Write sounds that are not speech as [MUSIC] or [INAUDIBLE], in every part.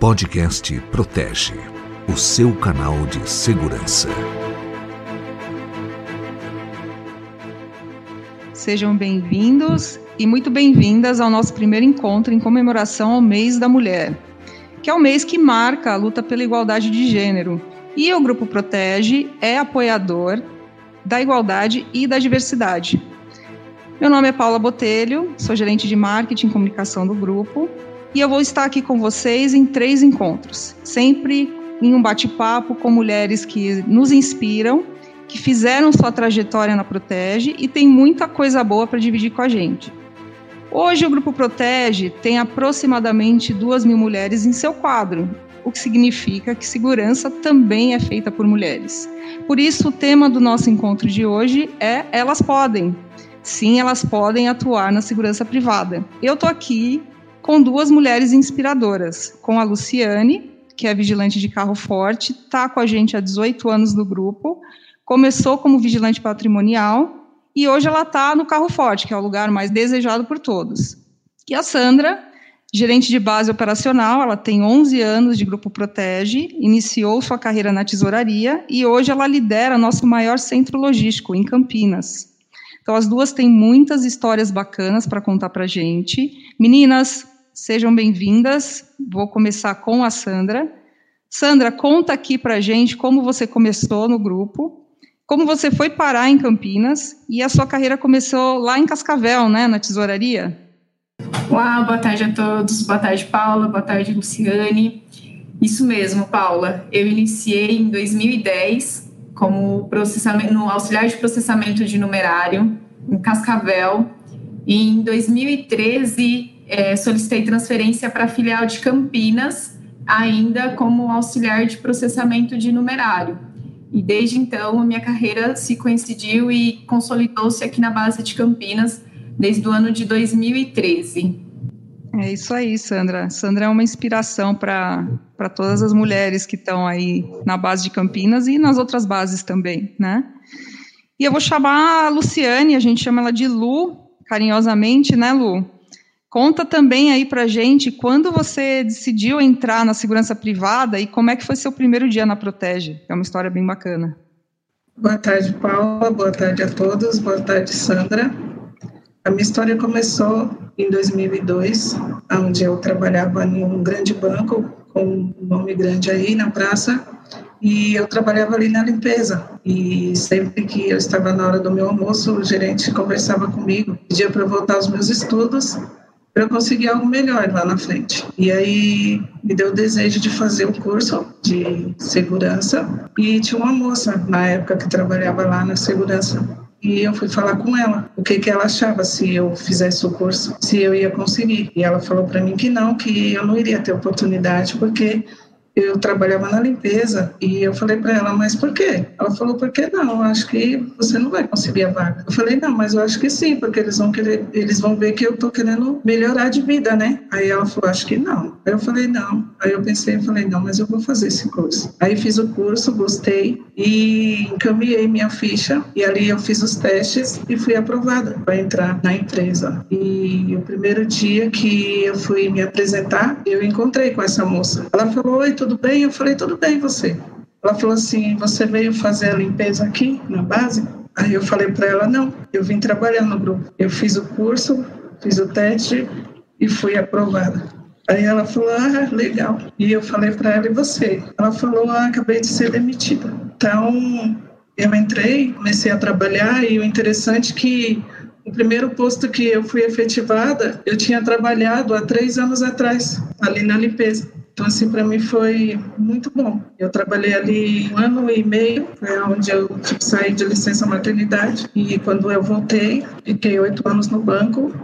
Podcast Protege, o seu canal de segurança. Sejam bem-vindos e muito bem-vindas ao nosso primeiro encontro em comemoração ao Mês da Mulher, que é o mês que marca a luta pela igualdade de gênero. E o Grupo Protege é apoiador da igualdade e da diversidade. Meu nome é Paula Botelho, sou gerente de marketing e comunicação do grupo e eu vou estar aqui com vocês em três encontros, sempre em um bate-papo com mulheres que nos inspiram, que fizeram sua trajetória na Protege e tem muita coisa boa para dividir com a gente. Hoje o Grupo Protege tem aproximadamente duas mil mulheres em seu quadro, o que significa que segurança também é feita por mulheres. Por isso, o tema do nosso encontro de hoje é Elas Podem. Sim, elas podem atuar na segurança privada. Eu estou aqui com duas mulheres inspiradoras, com a Luciane, que é vigilante de carro forte, está com a gente há 18 anos no grupo, começou como vigilante patrimonial e hoje ela está no carro forte, que é o lugar mais desejado por todos. E a Sandra, gerente de base operacional, ela tem 11 anos de grupo Protege, iniciou sua carreira na tesouraria e hoje ela lidera nosso maior centro logístico em Campinas. Então as duas têm muitas histórias bacanas para contar para gente. Meninas, Sejam bem-vindas. Vou começar com a Sandra. Sandra, conta aqui para gente como você começou no grupo, como você foi parar em Campinas e a sua carreira começou lá em Cascavel, né, na tesouraria. Olá, boa tarde a todos. Boa tarde, Paula. Boa tarde, Luciane. Isso mesmo, Paula. Eu iniciei em 2010 como processamento, no auxiliar de processamento de numerário em Cascavel. E em 2013 é, solicitei transferência para a filial de Campinas, ainda como auxiliar de processamento de numerário. E desde então a minha carreira se coincidiu e consolidou-se aqui na base de Campinas desde o ano de 2013. É isso aí, Sandra. Sandra é uma inspiração para todas as mulheres que estão aí na base de Campinas e nas outras bases também, né? E eu vou chamar a Luciane, a gente chama ela de Lu, carinhosamente, né, Lu? Conta também aí para gente quando você decidiu entrar na segurança privada e como é que foi seu primeiro dia na Protege. É uma história bem bacana. Boa tarde, Paula. Boa tarde a todos. Boa tarde, Sandra. A minha história começou em 2002, onde eu trabalhava em um grande banco com um nome grande aí na praça e eu trabalhava ali na limpeza. E sempre que eu estava na hora do meu almoço, o gerente conversava comigo, pedia para eu voltar aos meus estudos para conseguir algo melhor lá na frente. E aí me deu o desejo de fazer o curso de segurança e tinha uma moça na época que trabalhava lá na segurança e eu fui falar com ela o que que ela achava se eu fizesse o curso, se eu ia conseguir. E ela falou para mim que não, que eu não iria ter oportunidade porque eu trabalhava na limpeza e eu falei para ela, mas por quê? Ela falou, por que não? Acho que você não vai conseguir a vaga. Eu falei, não, mas eu acho que sim, porque eles vão querer, eles vão ver que eu tô querendo melhorar de vida, né? Aí ela falou, acho que não. Aí eu falei, não. Aí eu pensei, eu falei, não, mas eu vou fazer esse curso. Aí fiz o curso, gostei e encaminhei minha ficha e ali eu fiz os testes e fui aprovada para entrar na empresa. E o primeiro dia que eu fui me apresentar, eu encontrei com essa moça. Ela falou, oi, tudo tudo bem? Eu falei, tudo bem, você? Ela falou assim, você veio fazer a limpeza aqui na base? Aí eu falei para ela, não, eu vim trabalhar no grupo. Eu fiz o curso, fiz o teste e fui aprovada. Aí ela falou, ah, legal. E eu falei para ela, e você? Ela falou, ah, acabei de ser demitida. Então, eu entrei, comecei a trabalhar e o interessante é que o primeiro posto que eu fui efetivada, eu tinha trabalhado há três anos atrás, ali na limpeza. Então, assim, para mim foi muito bom. Eu trabalhei ali um ano e meio, foi onde eu tipo, saí de licença maternidade. E quando eu voltei, fiquei oito anos no banco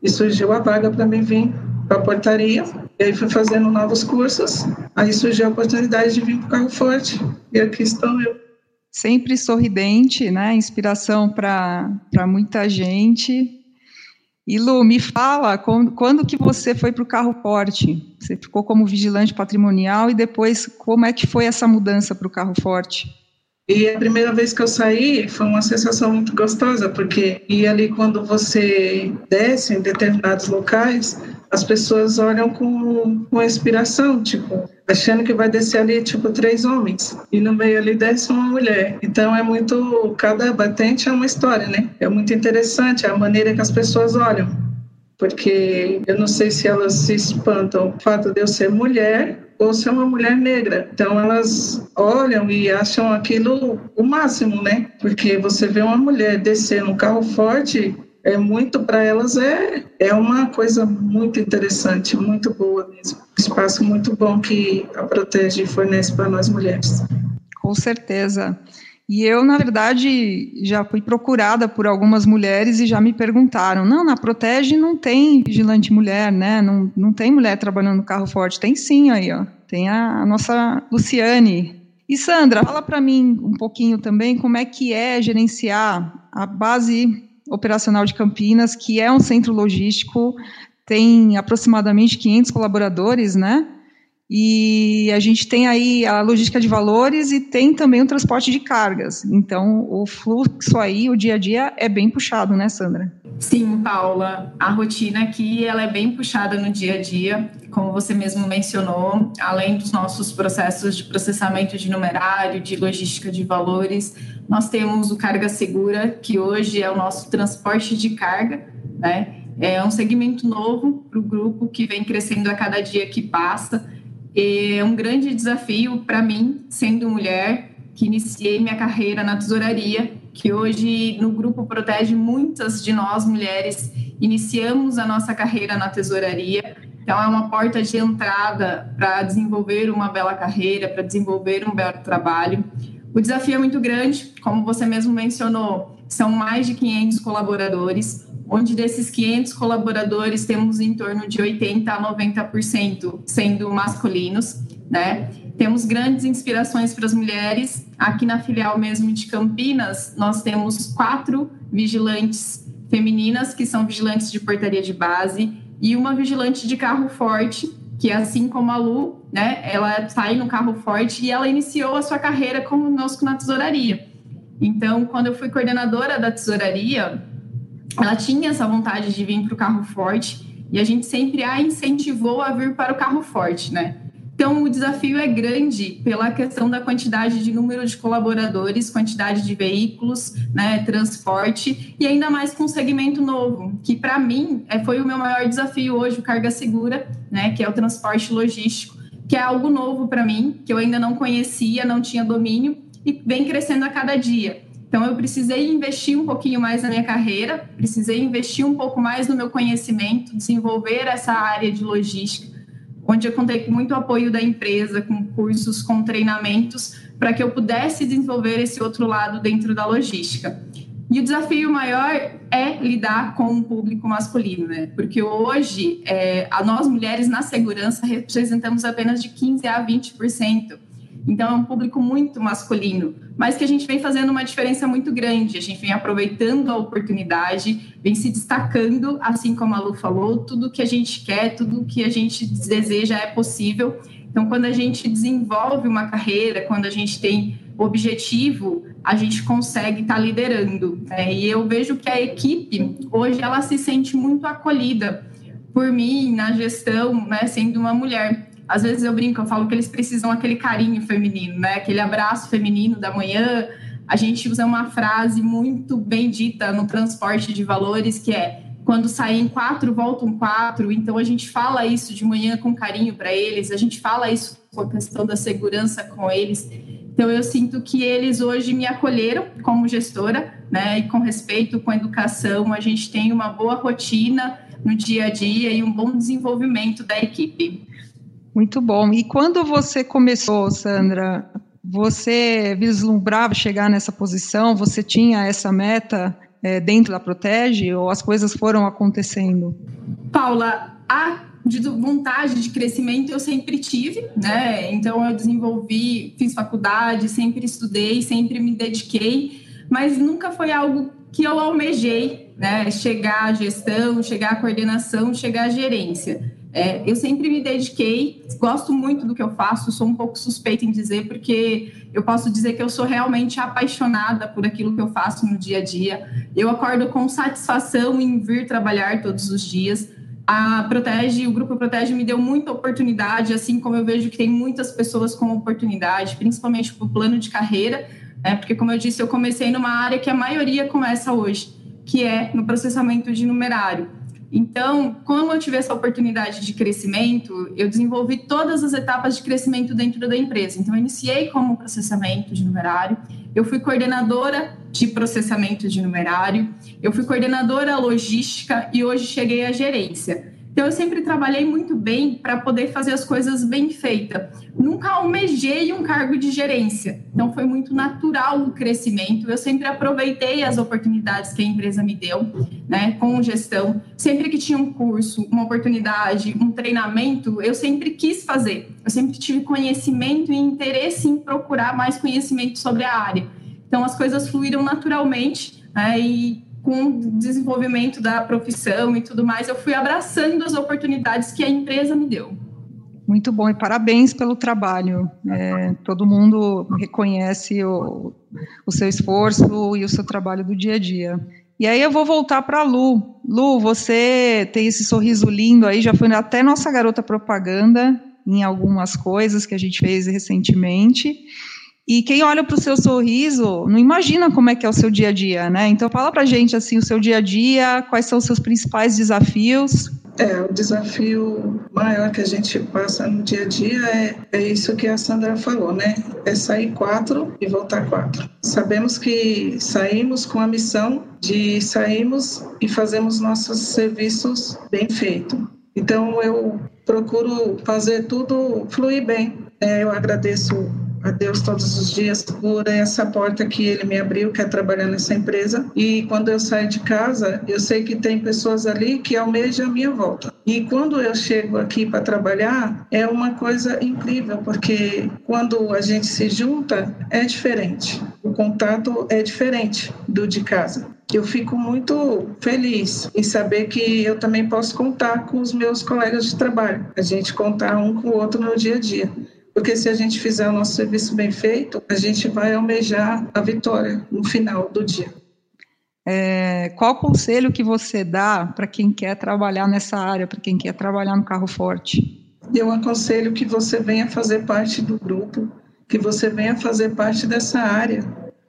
e surgiu a vaga para mim vir para a portaria. E aí fui fazendo novos cursos. Aí surgiu a oportunidade de vir para o Carro Forte. E aqui estou eu. Sempre sorridente, né? Inspiração para muita gente. E Lu, me fala, quando que você foi para o carro forte? Você ficou como vigilante patrimonial e depois como é que foi essa mudança para o carro forte? E a primeira vez que eu saí foi uma sensação muito gostosa, porque e ali quando você desce em determinados locais, as pessoas olham com, com inspiração, tipo, achando que vai descer ali, tipo, três homens, e no meio ali desce uma mulher. Então é muito, cada batente é uma história, né? É muito interessante a maneira que as pessoas olham, porque eu não sei se elas se espantam o fato de eu ser mulher ou ser uma mulher negra. Então elas olham e acham aquilo o máximo, né? Porque você vê uma mulher descer num carro forte, é muito para elas é é uma coisa muito interessante, muito boa mesmo. Espaço muito bom que a Protege fornece para nós mulheres. Com certeza. E eu, na verdade, já fui procurada por algumas mulheres e já me perguntaram: não, na Protege não tem vigilante mulher, né? Não, não tem mulher trabalhando no carro forte. Tem sim aí, ó. Tem a, a nossa Luciane. E Sandra, fala para mim um pouquinho também como é que é gerenciar a base operacional de Campinas, que é um centro logístico, tem aproximadamente 500 colaboradores, né? E a gente tem aí a logística de valores e tem também o transporte de cargas. Então, o fluxo aí, o dia a dia, é bem puxado, né, Sandra? Sim, Paula. A rotina aqui ela é bem puxada no dia a dia, como você mesmo mencionou, além dos nossos processos de processamento de numerário, de logística de valores, nós temos o Carga Segura, que hoje é o nosso transporte de carga, né? É um segmento novo para o grupo que vem crescendo a cada dia que passa é um grande desafio para mim, sendo mulher, que iniciei minha carreira na tesouraria, que hoje no grupo protege muitas de nós mulheres iniciamos a nossa carreira na tesouraria. Então é uma porta de entrada para desenvolver uma bela carreira, para desenvolver um belo trabalho. O desafio é muito grande, como você mesmo mencionou, são mais de 500 colaboradores onde desses 500 colaboradores temos em torno de 80 a 90% sendo masculinos, né? Temos grandes inspirações para as mulheres. Aqui na filial mesmo de Campinas, nós temos quatro vigilantes femininas que são vigilantes de portaria de base e uma vigilante de carro forte, que assim como a Lu, né, ela sai no carro forte e ela iniciou a sua carreira conosco na tesouraria. Então, quando eu fui coordenadora da tesouraria, ela tinha essa vontade de vir para o carro forte e a gente sempre a incentivou a vir para o carro forte, né? Então, o desafio é grande pela questão da quantidade de número de colaboradores, quantidade de veículos, né, transporte, e ainda mais com um segmento novo, que para mim é, foi o meu maior desafio hoje, o Carga Segura, né, que é o transporte logístico, que é algo novo para mim, que eu ainda não conhecia, não tinha domínio, e vem crescendo a cada dia. Então, eu precisei investir um pouquinho mais na minha carreira, precisei investir um pouco mais no meu conhecimento, desenvolver essa área de logística, onde eu contei com muito apoio da empresa, com cursos, com treinamentos, para que eu pudesse desenvolver esse outro lado dentro da logística. E o desafio maior é lidar com o público masculino, né? Porque hoje, é, a nós mulheres na segurança representamos apenas de 15 a 20% então, é um público muito masculino, mas que a gente vem fazendo uma diferença muito grande. A gente vem aproveitando a oportunidade, vem se destacando, assim como a Lu falou, tudo que a gente quer, tudo que a gente deseja é possível. Então, quando a gente desenvolve uma carreira, quando a gente tem objetivo, a gente consegue estar tá liderando. Né? E eu vejo que a equipe, hoje, ela se sente muito acolhida por mim na gestão, né, sendo uma mulher às vezes eu brinco, eu falo que eles precisam aquele carinho feminino, né? Aquele abraço feminino da manhã. A gente usa uma frase muito bem dita no transporte de valores que é quando saem quatro, voltam quatro. Então a gente fala isso de manhã com carinho para eles, a gente fala isso com a questão da segurança com eles. Então eu sinto que eles hoje me acolheram como gestora, né? E com respeito, com educação, a gente tem uma boa rotina no dia a dia e um bom desenvolvimento da equipe. Muito bom. E quando você começou, Sandra, você vislumbrava chegar nessa posição? Você tinha essa meta é, dentro da Protege ou as coisas foram acontecendo? Paula, a de vontade de crescimento eu sempre tive, né? Então eu desenvolvi, fiz faculdade, sempre estudei, sempre me dediquei, mas nunca foi algo que eu almejei, né? Chegar à gestão, chegar à coordenação, chegar à gerência. É, eu sempre me dediquei, gosto muito do que eu faço, sou um pouco suspeita em dizer, porque eu posso dizer que eu sou realmente apaixonada por aquilo que eu faço no dia a dia. Eu acordo com satisfação em vir trabalhar todos os dias. A Protege, o Grupo Protege me deu muita oportunidade, assim como eu vejo que tem muitas pessoas com oportunidade, principalmente para o plano de carreira, né? porque, como eu disse, eu comecei numa área que a maioria começa hoje, que é no processamento de numerário. Então, como eu tive essa oportunidade de crescimento, eu desenvolvi todas as etapas de crescimento dentro da empresa. Então, eu iniciei como processamento de numerário, eu fui coordenadora de processamento de numerário, eu fui coordenadora logística e hoje cheguei à gerência. Então, eu sempre trabalhei muito bem para poder fazer as coisas bem feitas. Nunca almejei um cargo de gerência. Então, foi muito natural o crescimento. Eu sempre aproveitei as oportunidades que a empresa me deu, né, com gestão. Sempre que tinha um curso, uma oportunidade, um treinamento, eu sempre quis fazer. Eu sempre tive conhecimento e interesse em procurar mais conhecimento sobre a área. Então, as coisas fluíram naturalmente. Né, e com o desenvolvimento da profissão e tudo mais, eu fui abraçando as oportunidades que a empresa me deu. Muito bom e parabéns pelo trabalho. É, todo mundo reconhece o, o seu esforço e o seu trabalho do dia a dia. E aí eu vou voltar para Lu. Lu, você tem esse sorriso lindo aí, já foi até nossa garota propaganda em algumas coisas que a gente fez recentemente. E quem olha para o seu sorriso não imagina como é que é o seu dia a dia, né? Então fala para gente assim o seu dia a dia, quais são os seus principais desafios. É, o desafio maior que a gente passa no dia a dia é, é isso que a Sandra falou, né? É sair quatro e voltar quatro. Sabemos que saímos com a missão de sairmos e fazemos nossos serviços bem feitos. Então eu procuro fazer tudo fluir bem. É, eu agradeço a Deus todos os dias por essa porta que Ele me abriu, que é trabalhar nessa empresa. E quando eu saio de casa, eu sei que tem pessoas ali que almejam a minha volta. E quando eu chego aqui para trabalhar, é uma coisa incrível, porque quando a gente se junta, é diferente. O contato é diferente do de casa. Eu fico muito feliz em saber que eu também posso contar com os meus colegas de trabalho. A gente contar um com o outro no dia a dia. Porque se a gente fizer o nosso serviço bem feito, a gente vai almejar a vitória no final do dia. É, qual conselho que você dá para quem quer trabalhar nessa área, para quem quer trabalhar no carro forte? Eu aconselho que você venha fazer parte do grupo, que você venha fazer parte dessa área,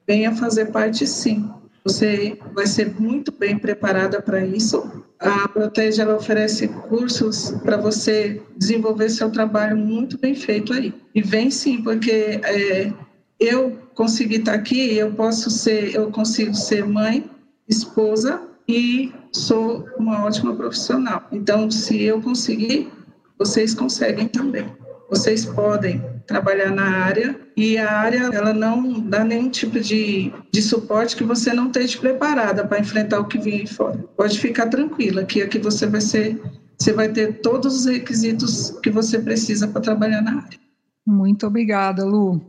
venha fazer parte sim. Você vai ser muito bem preparada para isso a Protege oferece cursos para você desenvolver seu trabalho muito bem feito aí. E vem sim, porque é, eu consegui estar tá aqui, eu posso ser, eu consigo ser mãe, esposa e sou uma ótima profissional. Então, se eu conseguir, vocês conseguem também. Vocês podem trabalhar na área e a área ela não dá nenhum tipo de, de suporte que você não esteja preparada para enfrentar o que vem fora. Pode ficar tranquila que aqui você vai ser você vai ter todos os requisitos que você precisa para trabalhar na área. Muito obrigada, Lu.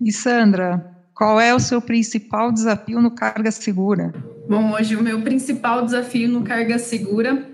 E Sandra, qual é o seu principal desafio no Carga Segura? Bom, hoje o meu principal desafio no Carga Segura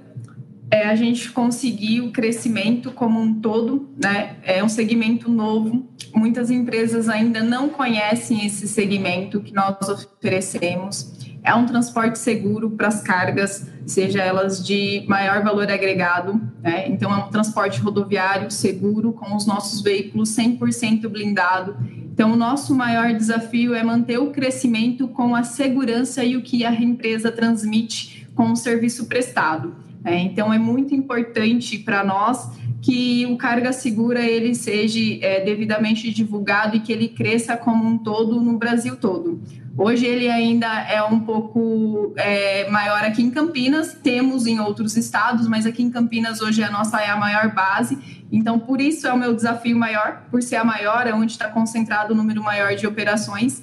é a gente conseguir o crescimento como um todo, né? É um segmento novo. Muitas empresas ainda não conhecem esse segmento que nós oferecemos. É um transporte seguro para as cargas, seja elas de maior valor agregado, né? Então é um transporte rodoviário seguro com os nossos veículos 100% blindado. Então o nosso maior desafio é manter o crescimento com a segurança e o que a empresa transmite com o serviço prestado. É, então é muito importante para nós que o carga segura ele seja é, devidamente divulgado e que ele cresça como um todo no Brasil todo. Hoje ele ainda é um pouco é, maior aqui em Campinas, temos em outros estados, mas aqui em Campinas hoje a nossa é a maior base. Então, por isso é o meu desafio maior, por ser a maior, é onde está concentrado o número maior de operações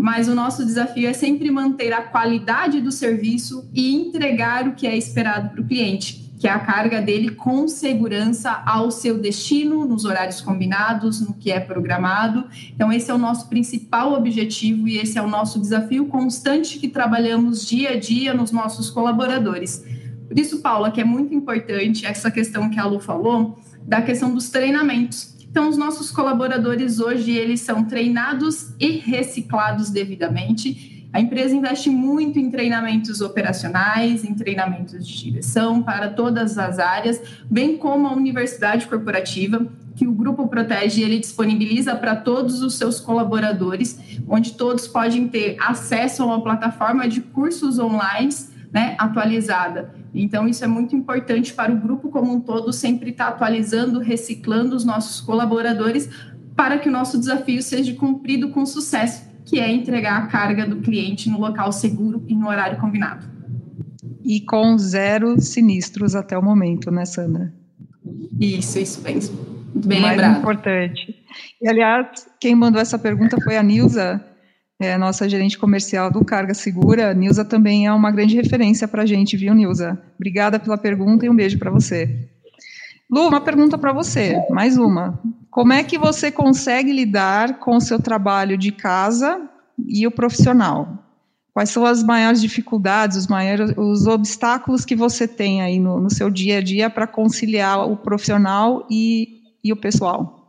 mas o nosso desafio é sempre manter a qualidade do serviço e entregar o que é esperado para o cliente, que é a carga dele com segurança ao seu destino, nos horários combinados, no que é programado. Então, esse é o nosso principal objetivo e esse é o nosso desafio constante que trabalhamos dia a dia nos nossos colaboradores. Por isso, Paula, que é muito importante essa questão que a Lu falou, da questão dos treinamentos. Então, os nossos colaboradores hoje, eles são treinados e reciclados devidamente. A empresa investe muito em treinamentos operacionais, em treinamentos de direção para todas as áreas, bem como a universidade corporativa, que o grupo Protege ele disponibiliza para todos os seus colaboradores, onde todos podem ter acesso a uma plataforma de cursos online né, atualizada. Então, isso é muito importante para o grupo como um todo, sempre estar tá atualizando, reciclando os nossos colaboradores para que o nosso desafio seja cumprido com sucesso, que é entregar a carga do cliente no local seguro e no horário combinado. E com zero sinistros até o momento, né, Sandra? Isso, isso, bem, bem Mais lembrado. importante. E, aliás, quem mandou essa pergunta foi a Nilza, é, nossa gerente comercial do Carga Segura. Nilza também é uma grande referência para a gente, viu, Nilza? Obrigada pela pergunta e um beijo para você. Lu, uma pergunta para você, mais uma. Como é que você consegue lidar com o seu trabalho de casa e o profissional? Quais são as maiores dificuldades, os maiores os obstáculos que você tem aí no, no seu dia a dia para conciliar o profissional e, e o pessoal?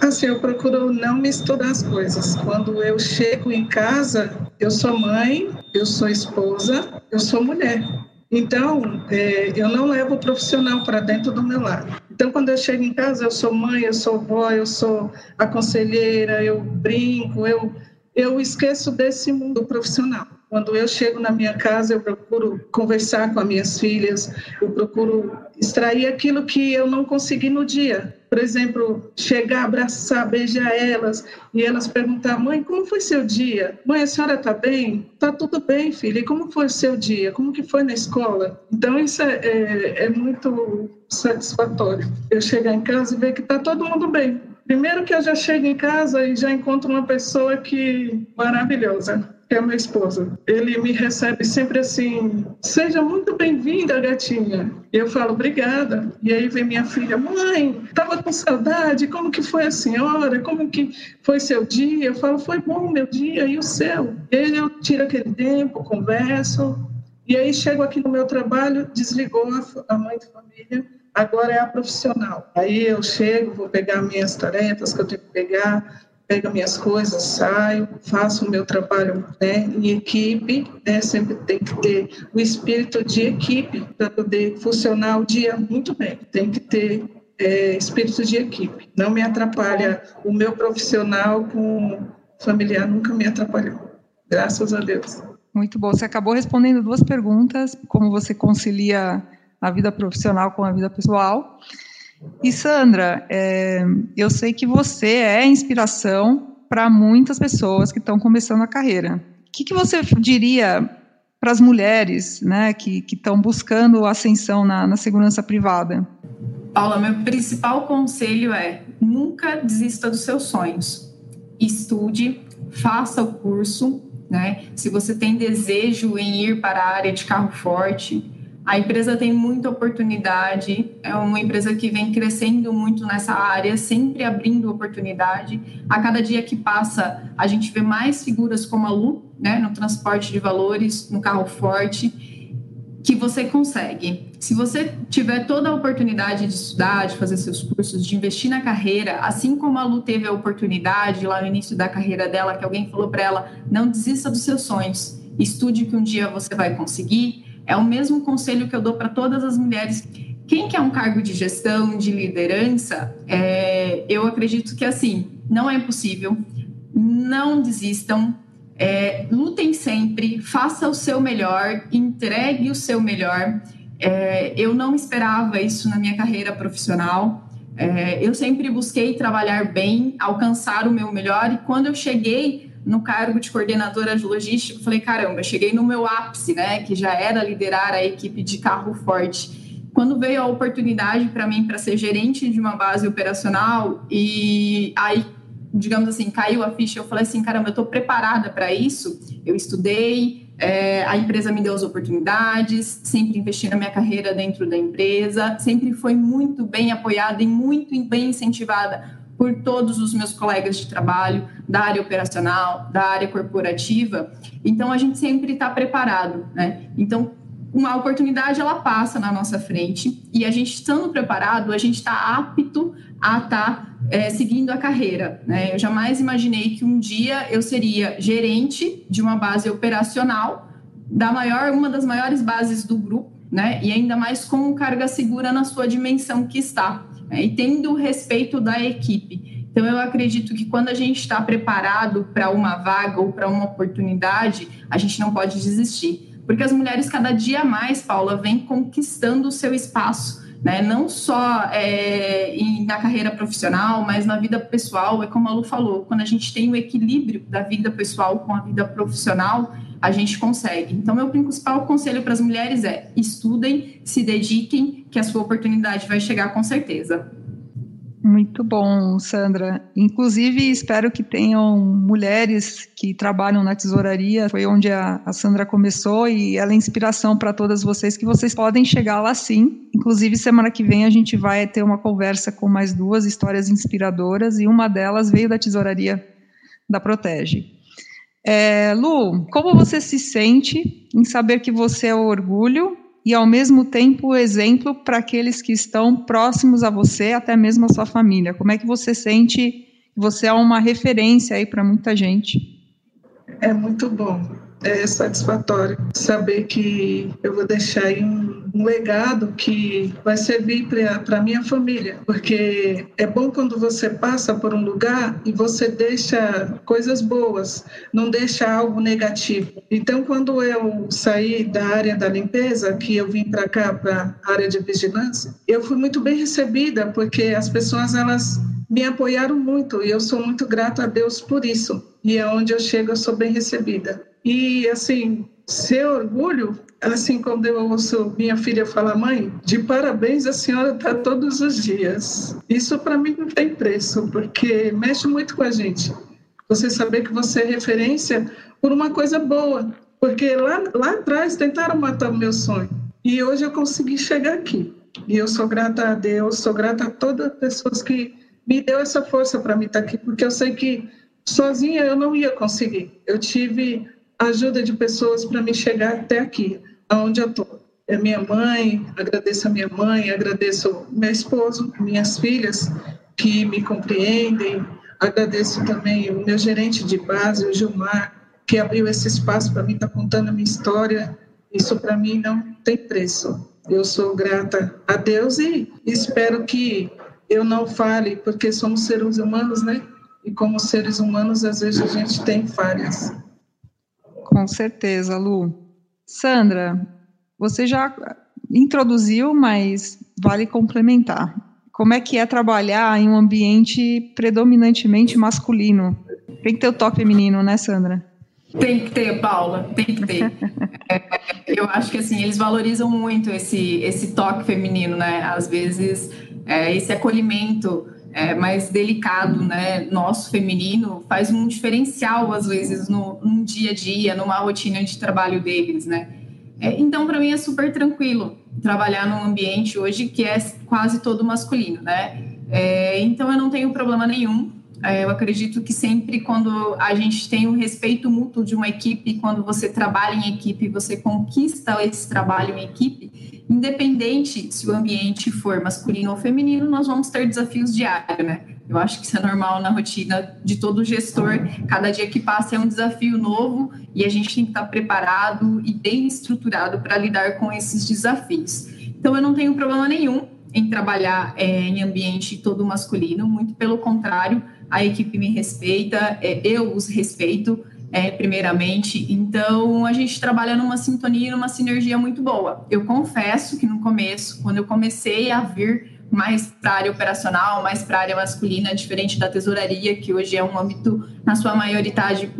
Assim, eu procuro não misturar as coisas. Quando eu chego em casa, eu sou mãe, eu sou esposa, eu sou mulher. Então, é, eu não levo o profissional para dentro do meu lar. Então, quando eu chego em casa, eu sou mãe, eu sou vó, eu sou a conselheira, eu brinco, eu, eu esqueço desse mundo profissional. Quando eu chego na minha casa, eu procuro conversar com as minhas filhas, eu procuro extrair aquilo que eu não consegui no dia. Por exemplo, chegar, abraçar, beijar elas e elas perguntar: mãe, como foi seu dia? Mãe, a senhora está bem? Está tudo bem, filha. E como foi seu dia? Como que foi na escola? Então isso é, é, é muito satisfatório. Eu chegar em casa e ver que está todo mundo bem. Primeiro que eu já chego em casa e já encontro uma pessoa que maravilhosa que é meu esposo. Ele me recebe sempre assim: seja muito bem-vinda, gatinha. Eu falo, obrigada. E aí vem minha filha, mãe, estava com saudade, como que foi a senhora? Como que foi seu dia? Eu falo, foi bom meu dia e o seu. E aí eu tiro aquele tempo, converso. E aí chego aqui no meu trabalho, desligou a mãe de família, agora é a profissional. Aí eu chego, vou pegar minhas tarefas que eu tenho que pegar, pego minhas coisas, saio, faço o meu trabalho né, em equipe, né, sempre tem que ter o espírito de equipe para poder funcionar o dia muito bem. Tem que ter é, espírito de equipe. Não me atrapalha o meu profissional com familiar, nunca me atrapalhou. Graças a Deus. Muito bom. Você acabou respondendo duas perguntas: como você concilia a vida profissional com a vida pessoal. E Sandra, é, eu sei que você é inspiração para muitas pessoas que estão começando a carreira. O que, que você diria para as mulheres né, que estão buscando ascensão na, na segurança privada? Paula, meu principal conselho é nunca desista dos seus sonhos. Estude, faça o curso, né? Se você tem desejo em ir para a área de carro forte, a empresa tem muita oportunidade, é uma empresa que vem crescendo muito nessa área, sempre abrindo oportunidade. A cada dia que passa, a gente vê mais figuras como a Lu, né, no transporte de valores, no carro forte, que você consegue. Se você tiver toda a oportunidade de estudar, de fazer seus cursos, de investir na carreira, assim como a Lu teve a oportunidade lá no início da carreira dela, que alguém falou para ela, não desista dos seus sonhos, estude que um dia você vai conseguir é o mesmo conselho que eu dou para todas as mulheres. Quem quer um cargo de gestão, de liderança, é, eu acredito que assim, não é impossível. Não desistam, é, lutem sempre, faça o seu melhor, entregue o seu melhor. É, eu não esperava isso na minha carreira profissional. É, eu sempre busquei trabalhar bem, alcançar o meu melhor, e quando eu cheguei no cargo de coordenadora de logística, falei, caramba, cheguei no meu ápice, né, que já era liderar a equipe de carro forte. Quando veio a oportunidade para mim para ser gerente de uma base operacional e aí, digamos assim, caiu a ficha, eu falei assim, caramba, eu estou preparada para isso. Eu estudei, é, a empresa me deu as oportunidades, sempre investi na minha carreira dentro da empresa, sempre foi muito bem apoiada e muito bem incentivada por todos os meus colegas de trabalho da área operacional, da área corporativa. Então, a gente sempre está preparado, né? Então, uma oportunidade ela passa na nossa frente e a gente estando preparado, a gente está apto a estar tá, é, seguindo a carreira. Né? Eu jamais imaginei que um dia eu seria gerente de uma base operacional da maior, uma das maiores bases do grupo, né? E ainda mais com carga segura na sua dimensão que está, né? e tendo o respeito da equipe. Então, eu acredito que quando a gente está preparado para uma vaga ou para uma oportunidade, a gente não pode desistir porque as mulheres cada dia mais, Paula, vêm conquistando o seu espaço, né? Não só é, na carreira profissional, mas na vida pessoal. É como a Lu falou, quando a gente tem o equilíbrio da vida pessoal com a vida profissional, a gente consegue. Então, meu principal conselho para as mulheres é: estudem, se dediquem, que a sua oportunidade vai chegar com certeza. Muito bom, Sandra. Inclusive, espero que tenham mulheres que trabalham na tesouraria. Foi onde a, a Sandra começou e ela é inspiração para todas vocês, que vocês podem chegar lá sim. Inclusive, semana que vem a gente vai ter uma conversa com mais duas histórias inspiradoras e uma delas veio da tesouraria da Protege. É, Lu, como você se sente em saber que você é o orgulho e ao mesmo tempo exemplo para aqueles que estão próximos a você, até mesmo a sua família. Como é que você sente você é uma referência aí para muita gente? É muito bom, é satisfatório saber que eu vou deixar aí um um legado que vai servir para a minha família, porque é bom quando você passa por um lugar e você deixa coisas boas, não deixa algo negativo. Então, quando eu saí da área da limpeza, que eu vim para cá, para a área de vigilância, eu fui muito bem recebida, porque as pessoas elas me apoiaram muito e eu sou muito grata a Deus por isso. E aonde é eu chego, eu sou bem recebida. E assim, ser orgulho assim, quando eu ouço minha filha falar, mãe, de parabéns, a senhora está todos os dias. Isso para mim não tem preço, porque mexe muito com a gente. Você saber que você é referência por uma coisa boa, porque lá, lá atrás tentaram matar o meu sonho. E hoje eu consegui chegar aqui. E eu sou grata a Deus, sou grata a todas as pessoas que me deu essa força para mim estar aqui, porque eu sei que sozinha eu não ia conseguir. Eu tive ajuda de pessoas para me chegar até aqui aonde eu estou. É minha mãe, agradeço a minha mãe, agradeço meu esposo, minhas filhas que me compreendem, agradeço também o meu gerente de base, o Gilmar, que abriu esse espaço para mim estar tá contando a minha história. Isso para mim não tem preço. Eu sou grata a Deus e espero que eu não fale, porque somos seres humanos, né? E como seres humanos, às vezes a gente tem falhas. Com certeza, Lu. Sandra, você já introduziu, mas vale complementar. Como é que é trabalhar em um ambiente predominantemente masculino? Tem que ter o toque feminino, né, Sandra? Tem que ter, Paula, tem que ter. é, [LAUGHS] eu acho que assim, eles valorizam muito esse, esse toque feminino, né? Às vezes, é, esse acolhimento é, mais delicado, né, nosso feminino, faz um diferencial às vezes no, dia a dia, numa rotina de trabalho deles, né? É, então, para mim é super tranquilo trabalhar num ambiente hoje que é quase todo masculino, né? É, então, eu não tenho problema nenhum. É, eu acredito que sempre quando a gente tem um respeito mútuo de uma equipe, quando você trabalha em equipe, você conquista esse trabalho em equipe, independente se o ambiente for masculino ou feminino, nós vamos ter desafios diários, né? Eu acho que isso é normal na rotina de todo gestor. Cada dia que passa é um desafio novo e a gente tem que estar preparado e bem estruturado para lidar com esses desafios. Então, eu não tenho problema nenhum em trabalhar é, em ambiente todo masculino, muito pelo contrário, a equipe me respeita, é, eu os respeito é, primeiramente. Então, a gente trabalha numa sintonia, numa sinergia muito boa. Eu confesso que no começo, quando eu comecei a vir mais para a área operacional, mais para a área masculina, diferente da tesouraria, que hoje é um âmbito, na sua maioridade,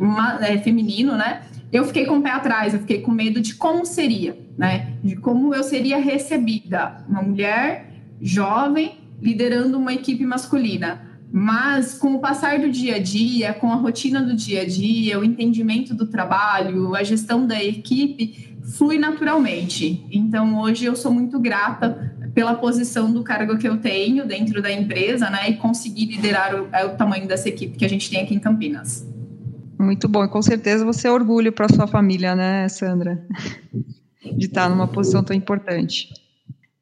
é, feminino, né? Eu fiquei com o pé atrás, eu fiquei com medo de como seria, né? De como eu seria recebida, uma mulher jovem liderando uma equipe masculina mas com o passar do dia a dia, com a rotina do dia a dia, o entendimento do trabalho, a gestão da equipe, flui naturalmente. Então, hoje eu sou muito grata pela posição do cargo que eu tenho dentro da empresa, né, e conseguir liderar o, é, o tamanho dessa equipe que a gente tem aqui em Campinas. Muito bom, e com certeza você é orgulho para sua família, né, Sandra? de estar numa posição tão importante.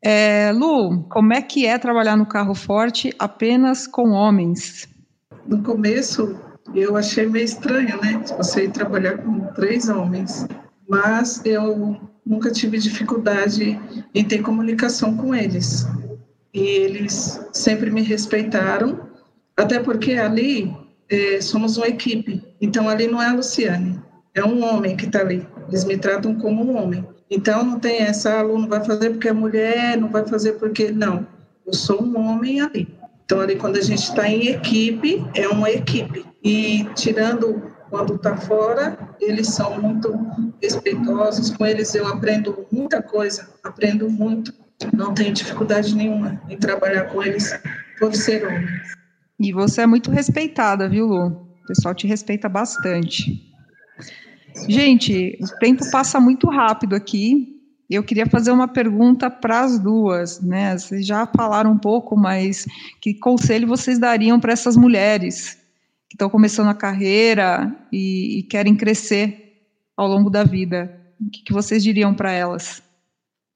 É, Lu, como é que é trabalhar no carro forte apenas com homens? No começo, eu achei meio estranho, né? Você ir trabalhar com três homens. Mas eu nunca tive dificuldade em ter comunicação com eles. E eles sempre me respeitaram, até porque ali é, somos uma equipe. Então ali não é a Luciane, é um homem que está ali. Eles me tratam como um homem. Então não tem essa, ah, aluno vai fazer porque é mulher, não vai fazer porque. Não. Eu sou um homem ali. Então ali quando a gente está em equipe, é uma equipe. E tirando quando está fora, eles são muito respeitosos. Com eles eu aprendo muita coisa, aprendo muito. Não tenho dificuldade nenhuma em trabalhar com eles por ser homem. E você é muito respeitada, viu, Lu? O pessoal te respeita bastante. Gente, o tempo passa muito rápido aqui. Eu queria fazer uma pergunta para as duas, né? Vocês já falaram um pouco, mas que conselho vocês dariam para essas mulheres que estão começando a carreira e, e, querem crescer ao longo da vida? O que, que vocês diriam para elas?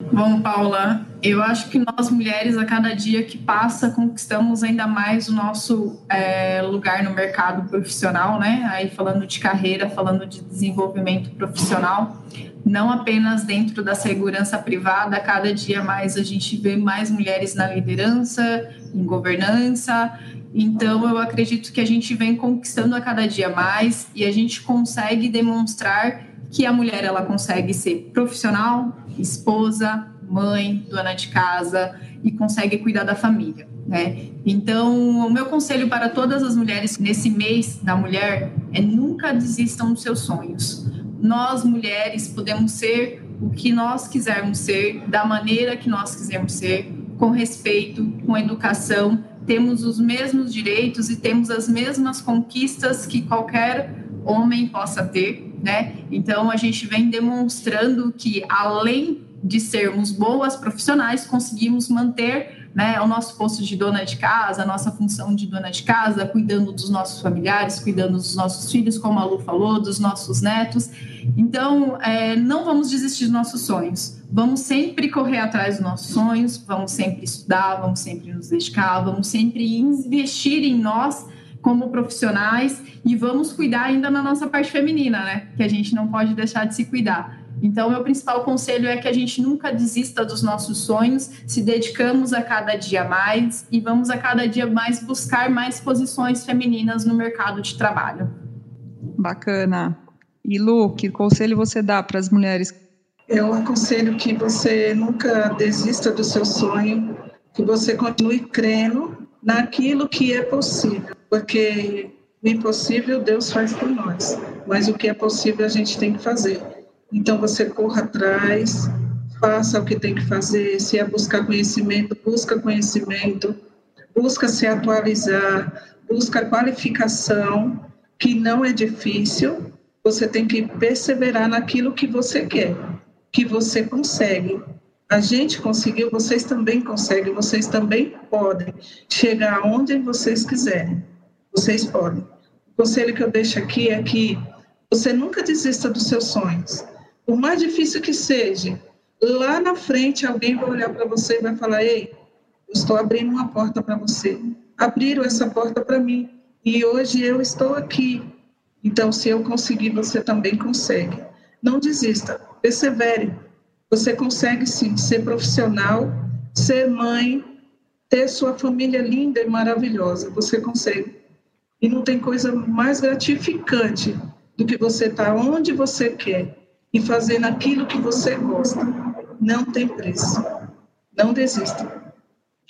Bom, Paula, eu acho que nós mulheres, a cada dia que passa, conquistamos ainda mais o nosso é, lugar no mercado profissional, né? Aí falando de carreira, falando de desenvolvimento profissional, não apenas dentro da segurança privada, cada dia mais a gente vê mais mulheres na liderança, em governança. Então, eu acredito que a gente vem conquistando a cada dia mais e a gente consegue demonstrar que a mulher ela consegue ser profissional, esposa, mãe, dona de casa e consegue cuidar da família, né? Então, o meu conselho para todas as mulheres nesse mês da mulher é nunca desistam dos seus sonhos. Nós mulheres podemos ser o que nós quisermos ser, da maneira que nós quisermos ser, com respeito, com educação, temos os mesmos direitos e temos as mesmas conquistas que qualquer homem possa ter, né? Então a gente vem demonstrando que além de sermos boas profissionais, conseguimos manter né, o nosso posto de dona de casa, a nossa função de dona de casa, cuidando dos nossos familiares, cuidando dos nossos filhos, como a Lu falou, dos nossos netos. Então, é, não vamos desistir dos nossos sonhos. Vamos sempre correr atrás dos nossos sonhos, vamos sempre estudar, vamos sempre nos dedicar, vamos sempre investir em nós como profissionais e vamos cuidar ainda na nossa parte feminina, né? Que a gente não pode deixar de se cuidar. Então, meu principal conselho é que a gente nunca desista dos nossos sonhos, se dedicamos a cada dia mais e vamos a cada dia mais buscar mais posições femininas no mercado de trabalho. Bacana. E Lu, que conselho você dá para as mulheres? Eu aconselho que você nunca desista do seu sonho, que você continue crendo naquilo que é possível, porque o impossível Deus faz por nós, mas o que é possível a gente tem que fazer. Então você corra atrás, faça o que tem que fazer, se é buscar conhecimento, busca conhecimento, busca se atualizar, busca qualificação, que não é difícil, você tem que perseverar naquilo que você quer, que você consegue. A gente conseguiu, vocês também conseguem, vocês também podem chegar onde vocês quiserem. Vocês podem. O conselho que eu deixo aqui é que você nunca desista dos seus sonhos. Por mais difícil que seja, lá na frente alguém vai olhar para você e vai falar: Ei, eu estou abrindo uma porta para você. Abriram essa porta para mim e hoje eu estou aqui. Então, se eu conseguir, você também consegue. Não desista, persevere, você consegue sim ser profissional, ser mãe, ter sua família linda e maravilhosa. Você consegue. E não tem coisa mais gratificante do que você estar tá onde você quer e fazendo aquilo que você gosta. Não tem preço. Não desista.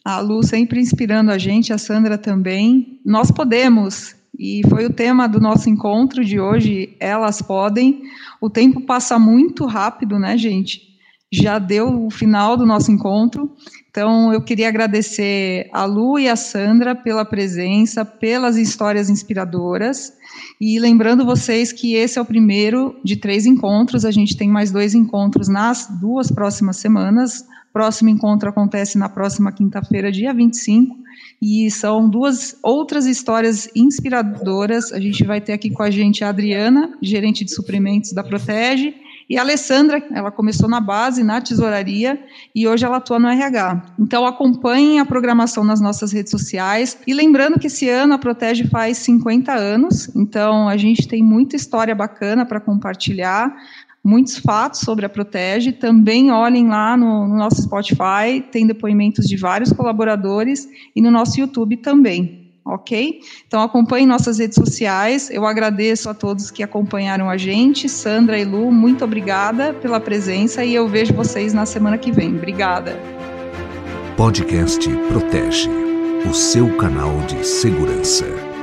A Lu sempre inspirando a gente, a Sandra também. Nós podemos, e foi o tema do nosso encontro de hoje, elas podem. O tempo passa muito rápido, né, gente? Já deu o final do nosso encontro. Então, eu queria agradecer a Lu e a Sandra pela presença, pelas histórias inspiradoras. E lembrando vocês que esse é o primeiro de três encontros, a gente tem mais dois encontros nas duas próximas semanas. Próximo encontro acontece na próxima quinta-feira, dia 25, e são duas outras histórias inspiradoras. A gente vai ter aqui com a gente a Adriana, gerente de suprimentos da Protege, E a Alessandra, ela começou na base, na tesouraria, e hoje ela atua no RH. Então acompanhem a programação nas nossas redes sociais. E lembrando que esse ano a Protege faz 50 anos, então a gente tem muita história bacana para compartilhar muitos fatos sobre a Protege. Também olhem lá no, no, nosso Spotify, tem depoimentos de vários colaboradores e no nosso YouTube também. Ok? Então acompanhem nossas redes sociais. Eu agradeço a todos que acompanharam a gente. Sandra e Lu, muito obrigada pela presença e eu vejo vocês na semana que vem. Obrigada. Podcast Protege o seu canal de segurança.